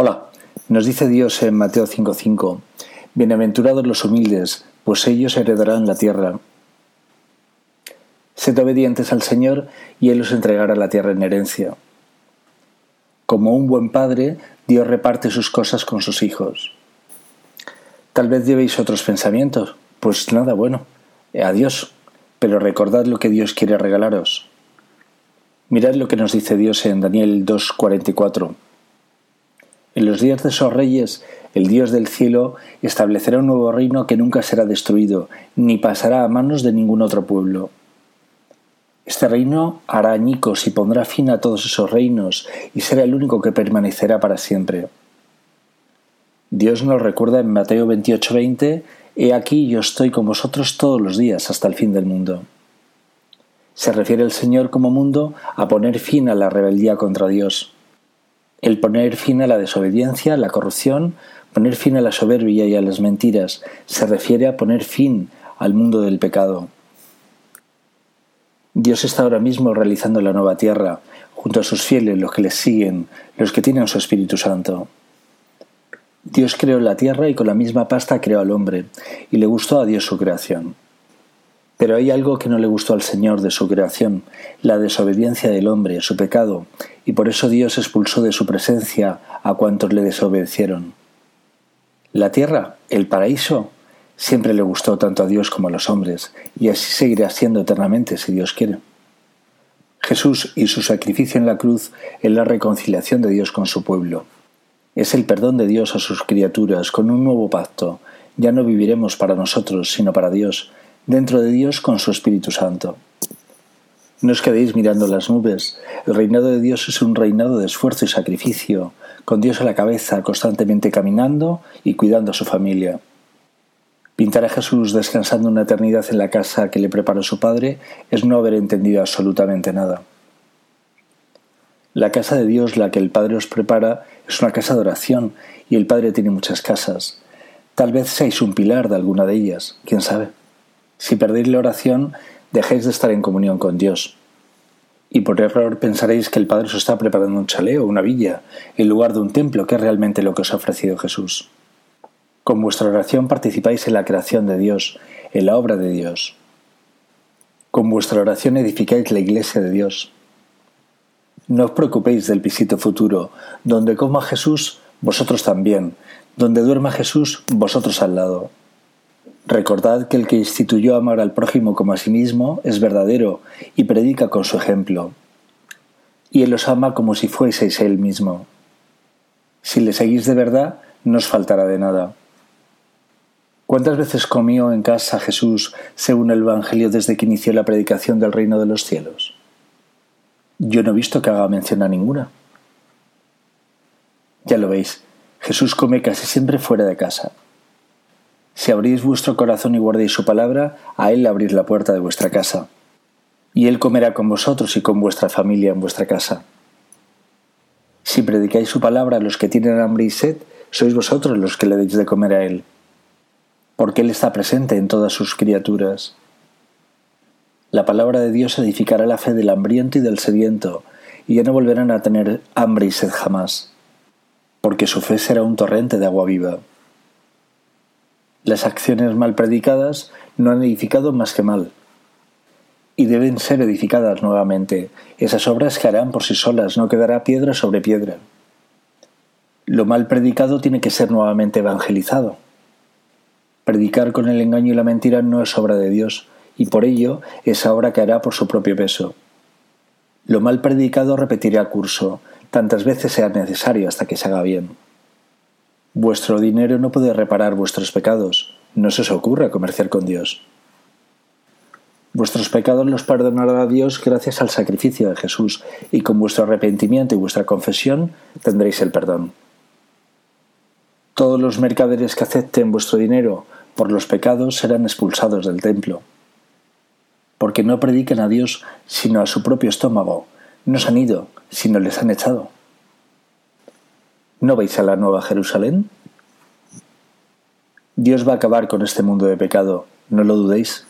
Hola, nos dice Dios en Mateo 5:5, Bienaventurados los humildes, pues ellos heredarán la tierra. Sed obedientes al Señor y Él os entregará la tierra en herencia. Como un buen padre, Dios reparte sus cosas con sus hijos. Tal vez llevéis otros pensamientos, pues nada bueno, adiós, pero recordad lo que Dios quiere regalaros. Mirad lo que nos dice Dios en Daniel 2.44. En los días de esos reyes, el Dios del cielo establecerá un nuevo reino que nunca será destruido, ni pasará a manos de ningún otro pueblo. Este reino hará añicos y pondrá fin a todos esos reinos, y será el único que permanecerá para siempre. Dios nos recuerda en Mateo 28:20, He aquí yo estoy con vosotros todos los días hasta el fin del mundo. Se refiere el Señor como mundo a poner fin a la rebeldía contra Dios el poner fin a la desobediencia, la corrupción, poner fin a la soberbia y a las mentiras, se refiere a poner fin al mundo del pecado. Dios está ahora mismo realizando la nueva tierra, junto a sus fieles, los que les siguen, los que tienen su Espíritu Santo. Dios creó la tierra y con la misma pasta creó al hombre, y le gustó a Dios su creación. Pero hay algo que no le gustó al Señor de su creación, la desobediencia del hombre, su pecado, y por eso Dios expulsó de su presencia a cuantos le desobedecieron. La tierra, el paraíso, siempre le gustó tanto a Dios como a los hombres, y así seguirá siendo eternamente si Dios quiere. Jesús y su sacrificio en la cruz es la reconciliación de Dios con su pueblo. Es el perdón de Dios a sus criaturas con un nuevo pacto. Ya no viviremos para nosotros, sino para Dios, dentro de Dios con su Espíritu Santo. No os quedéis mirando las nubes. El reinado de Dios es un reinado de esfuerzo y sacrificio, con Dios a la cabeza, constantemente caminando y cuidando a su familia. Pintar a Jesús descansando una eternidad en la casa que le preparó su Padre es no haber entendido absolutamente nada. La casa de Dios, la que el Padre os prepara, es una casa de oración y el Padre tiene muchas casas. Tal vez seáis un pilar de alguna de ellas, quién sabe. Si perdéis la oración, dejéis de estar en comunión con Dios. Y por error pensaréis que el Padre os está preparando un chaleo, una villa, en lugar de un templo, que es realmente lo que os ha ofrecido Jesús. Con vuestra oración participáis en la creación de Dios, en la obra de Dios. Con vuestra oración edificáis la iglesia de Dios. No os preocupéis del pisito futuro, donde coma Jesús, vosotros también, donde duerma Jesús, vosotros al lado. Recordad que el que instituyó amar al prójimo como a sí mismo es verdadero y predica con su ejemplo. Y Él os ama como si fueseis Él mismo. Si le seguís de verdad, no os faltará de nada. ¿Cuántas veces comió en casa Jesús según el Evangelio desde que inició la predicación del reino de los cielos? Yo no he visto que haga mención a ninguna. Ya lo veis, Jesús come casi siempre fuera de casa. Si abrís vuestro corazón y guardéis su palabra, a Él abrís la puerta de vuestra casa. Y Él comerá con vosotros y con vuestra familia en vuestra casa. Si predicáis su palabra a los que tienen hambre y sed, sois vosotros los que le deis de comer a Él, porque Él está presente en todas sus criaturas. La palabra de Dios edificará la fe del hambriento y del sediento, y ya no volverán a tener hambre y sed jamás, porque su fe será un torrente de agua viva. Las acciones mal predicadas no han edificado más que mal. Y deben ser edificadas nuevamente. Esas obras que harán por sí solas, no quedará piedra sobre piedra. Lo mal predicado tiene que ser nuevamente evangelizado. Predicar con el engaño y la mentira no es obra de Dios, y por ello esa obra caerá por su propio peso. Lo mal predicado repetirá curso, tantas veces sea necesario hasta que se haga bien. Vuestro dinero no puede reparar vuestros pecados. No se os ocurra comerciar con Dios. Vuestros pecados los perdonará Dios gracias al sacrificio de Jesús, y con vuestro arrepentimiento y vuestra confesión tendréis el perdón. Todos los mercaderes que acepten vuestro dinero por los pecados serán expulsados del templo. Porque no predican a Dios sino a su propio estómago, no se han ido, sino les han echado. ¿No vais a la Nueva Jerusalén? Dios va a acabar con este mundo de pecado, no lo dudéis.